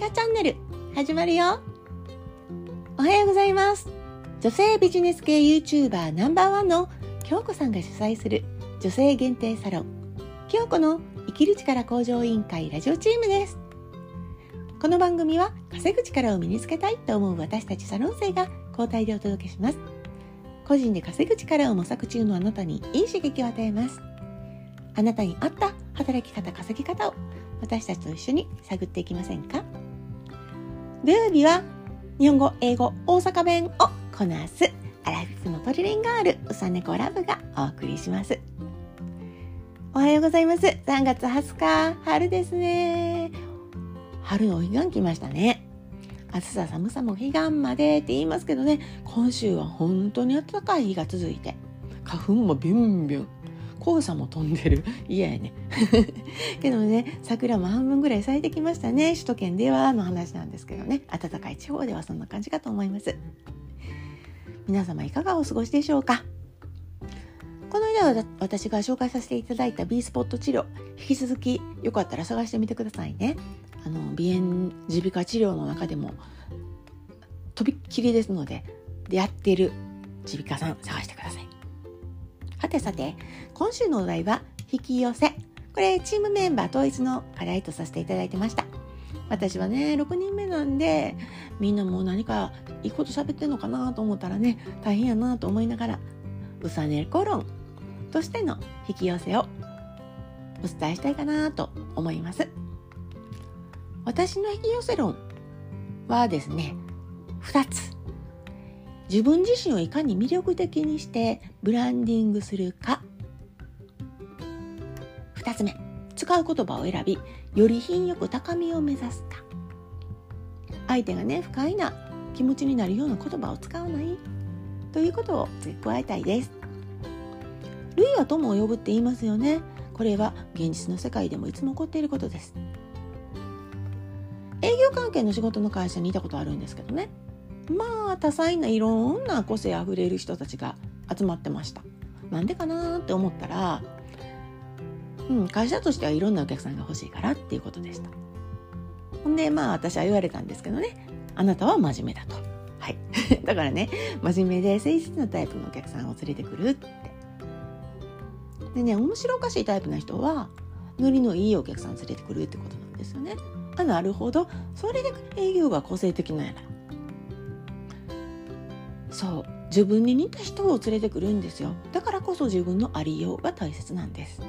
チャチャンネル始まるよ。おはようございます。女性ビジネス系 YouTuber ナンバーワンの京子さんが主催する女性限定サロン京子の生きる力向上委員会ラジオチームです。この番組は稼ぐ力を身につけたいと思う私たちサロン生が交代でお届けします。個人で稼ぐ力を模索中のあなたにいい刺激を与えます。あなたに合った働き方稼ぎ方を私たちと一緒に探っていきませんか？土曜日は日本語、英語、大阪弁をこなすアラフィフのトリリンガールうさねこラブがお送りします。おはようございます。3月20日春ですね。春のお彼岸来ましたね。暑さ寒さも彼岸までって言いますけどね。今週は本当に暖かい日が続いて花粉もビュンビュン。黄砂も飛んでる。嫌やね。けどね桜も半分ぐらい咲いてきましたね。首都圏ではの話なんですけどね。暖かい地方ではそんな感じかと思います。皆様いかがお過ごしでしょうか？この間は私が紹介させていただいた B スポット治療。引き続きよかったら探してみてくださいね。あの鼻炎耳鼻科治療の中でもとびっきりですのでやってる耳鼻科さん探してください。はてさて今週のお題は引き寄せ。これチームメンバー統一の課題とさせていただいてました。私はね6人目なんでみんなもう何かいいこと喋ってんのかなと思ったらね大変やなと思いながらうさねこ論。としての引き寄せをお伝えしたいかなと思います。私の引き寄せ論はですね2つ。自分自身をいかに魅力的にしてブランディングするか。2つ目使う言葉を選びより品よく高みを目指すか。相手がね不快な気持ちになるような言葉を使わない。ということを付け加えたいです。類は友を呼ぶって言いますよね。これは現実の世界でもいつも起こっていることです。営業関係の仕事の会社にいたことあるんですけどね。まあ多彩ないろんな個性あふれる人たちが集まってました。なんでかなって思ったら、うん、会社としてはいろんなお客さんが欲しいからっていうことでした。ほんでまあ私は言われたんですけどね。あなたは真面目だと。はい。だからね真面目で誠実なタイプのお客さんを連れてくるって。でね面白おかしいタイプな人はノリのいいお客さん連れてくるってことなんですよね。あなるほど。それで営業が個性的なんやな。そう。自分に似た人を連れてくるんですよ。だからこそ自分のありようが大切なんです。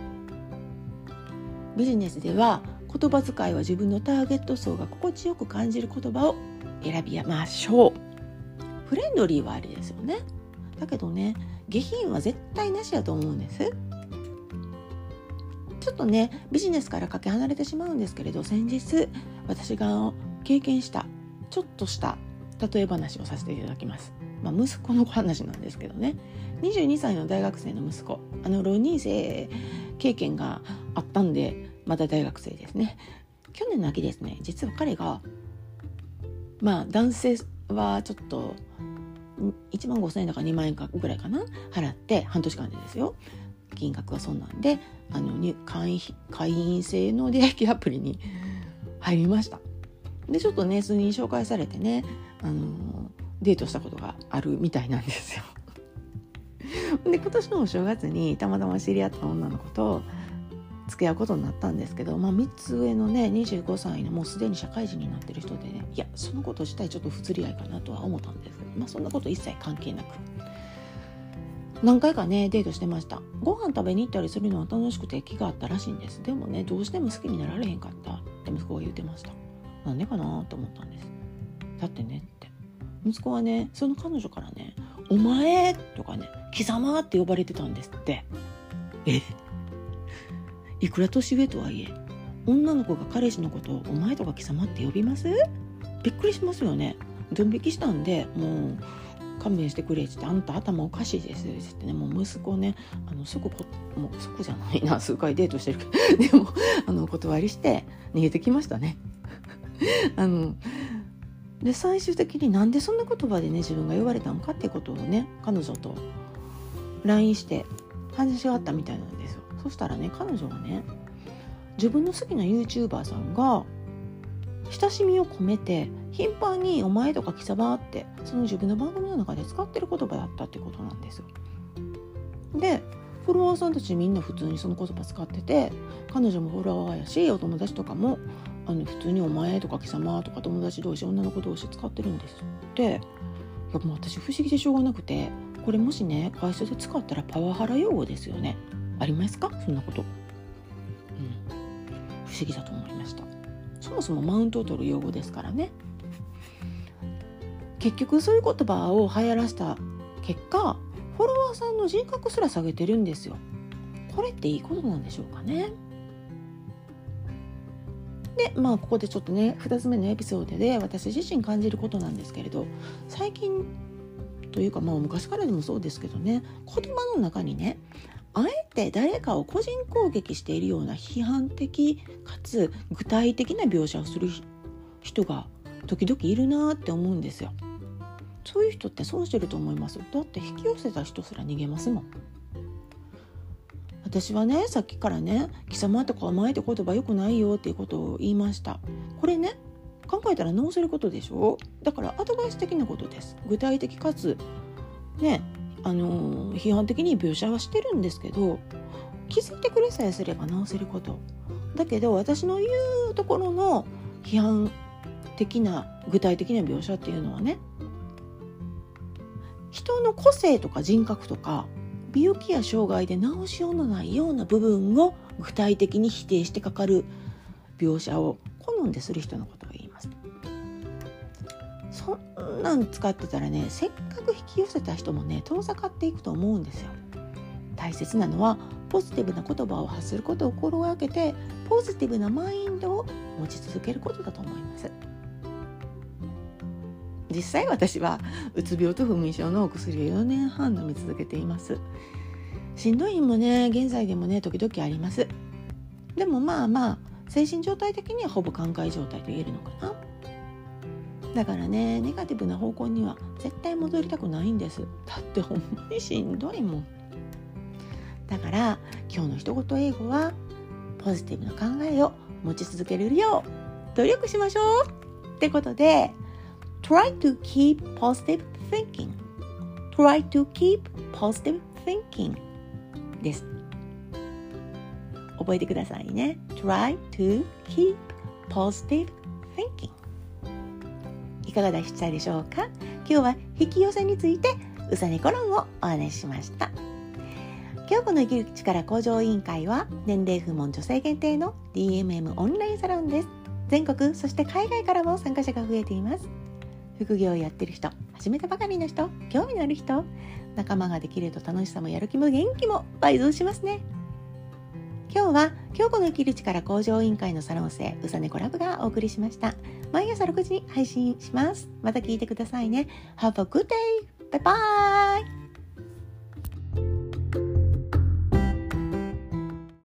ビジネスでは言葉遣いは自分のターゲット層が心地よく感じる言葉を選びましょう。フレンドリーはありですよね。だけどね下品は絶対なしだと思うんです。ちょっとねビジネスからかけ離れてしまうんですけれど先日私が経験したちょっとした例え話をさせていただきます。まあ、息子の話なんですけどね。22歳の大学生の息子。あの浪人生経験があったんでまだ大学生ですね。去年の秋ですね。実は彼がまあ男性はちょっと1万5,000円だから2万円かぐらいかな？払って半年間でですよ。金額はそんなんであの会員会員制の出会いアプリに入りました。でちょっとね数人紹介されてねあのデートしたことがあるみたいなんですよ。で今年のお正月にたまたま知り合った女の子と付き合うことになったんですけど、まあ、3つ上のね25歳のもうすでに社会人になってる人でねいやそのこと自体ちょっと不釣り合いかなとは思ったんです。けど、まあ、そんなこと一切関係なく。何回かねデートしてました。ご飯食べに行ったりするのは楽しくて気があったらしいんです。でもねどうしても好きになられへんかったって息子が言ってました。なんでかなと思ったんです。だってね息子はねその彼女からね「お前」とかね「貴様」って呼ばれてたんですって。え？いくら年上とはいえ女の子が彼氏のことを「お前」とか「貴様」って呼びます？びっくりしますよね。ドン引きしたんでもう勘弁してくれって言って「あんた頭おかしいです」って言ってねもう息子ねあの即こもう即じゃないな数回デートしてるけど でもあのお断りして逃げてきましたね。あので最終的になんでそんな言葉でね自分が言われたのかってことをね彼女と LINE して話し合ったみたいなんですよそしたらね彼女はね自分の好きな YouTuber さんが親しみを込めて頻繁に「お前」とか「貴様」ってその自分の番組の中で使ってる言葉だったってことなんですよ。でフォロワーさんたちみんな普通にその言葉使ってて彼女もフォロワーやしお友達とかもあの普通に「お前」とか「貴様」とか友達同士女の子同士使ってるんですって。やもう私不思議でしょうがなくてこれもしね会社で使ったらパワハラ用語ですよね。ありますか？そんなこと、うん、不思議だと思いました。そもそもマウントを取る用語ですからね。結局そういう言葉を流行らせた結果フォロワーさんの人格すら下げてるんですよ。これっていいことなんでしょうかね。でまあここでちょっとね2つ目のエピソードで私自身感じることなんですけれど最近というかまあ昔からでもそうですけどね言葉の中にねあえて誰かを個人攻撃しているような批判的かつ具体的な描写をする人が時々いるなって思うんですよ。そういう人って損してると思いますだって引き寄せた人すら逃げますもん。私はねさっきからね「貴様」とか「甘い」って言葉よくないよっていうことを言いました。これね考えたら直せることでしょ？だからアドバイス的なことです。具体的かつねあのー、批判的に描写はしてるんですけど気づいてくれさえすれば直せること。だけど私の言うところの批判的な具体的な描写っていうのはね人の個性とか人格とか病気や障害で治しようのないような部分を具体的に否定してかかる描写を好んでする人のことを言います。そんなん使ってたらねせっかく引き寄せた人もね遠ざかっていくと思うんですよ。大切なのはポジティブな言葉を発することを心がけてポジティブなマインドを持ち続けることだと思います。実際私はうつ病と不眠症のお薬を4年半飲み続けています。しんどい日もね現在でもね時々あります。でもまあまあ精神状態的にはほぼ寛解状態と言えるのかな。だからねネガティブな方向には絶対戻りたくないんです。だってほんまにしんどいもん。だから今日の一言英語はポジティブな考えを持ち続けるよう努力しましょう。ってことで Try to keep positive thinking. Try to keep positive thinking. です。覚えてくださいね。Try to keep positive thinking. いかがでしたでしょうか？今日は引き寄せについてうさねコロンをお話ししました。今日この生きる力向上委員会は年齢不問女性限定の DMM オンラインサロンです。全国そして海外からも参加者が増えています。副業をやってる人始めたばかりの人興味のある人仲間ができると楽しさもやる気も元気も倍増しますね。今日は今日この生きる力向上委員会のサロン生うさねこラブがお送りしました。毎朝6時に配信します。また聞いてくださいね。Have a good day! バイバイ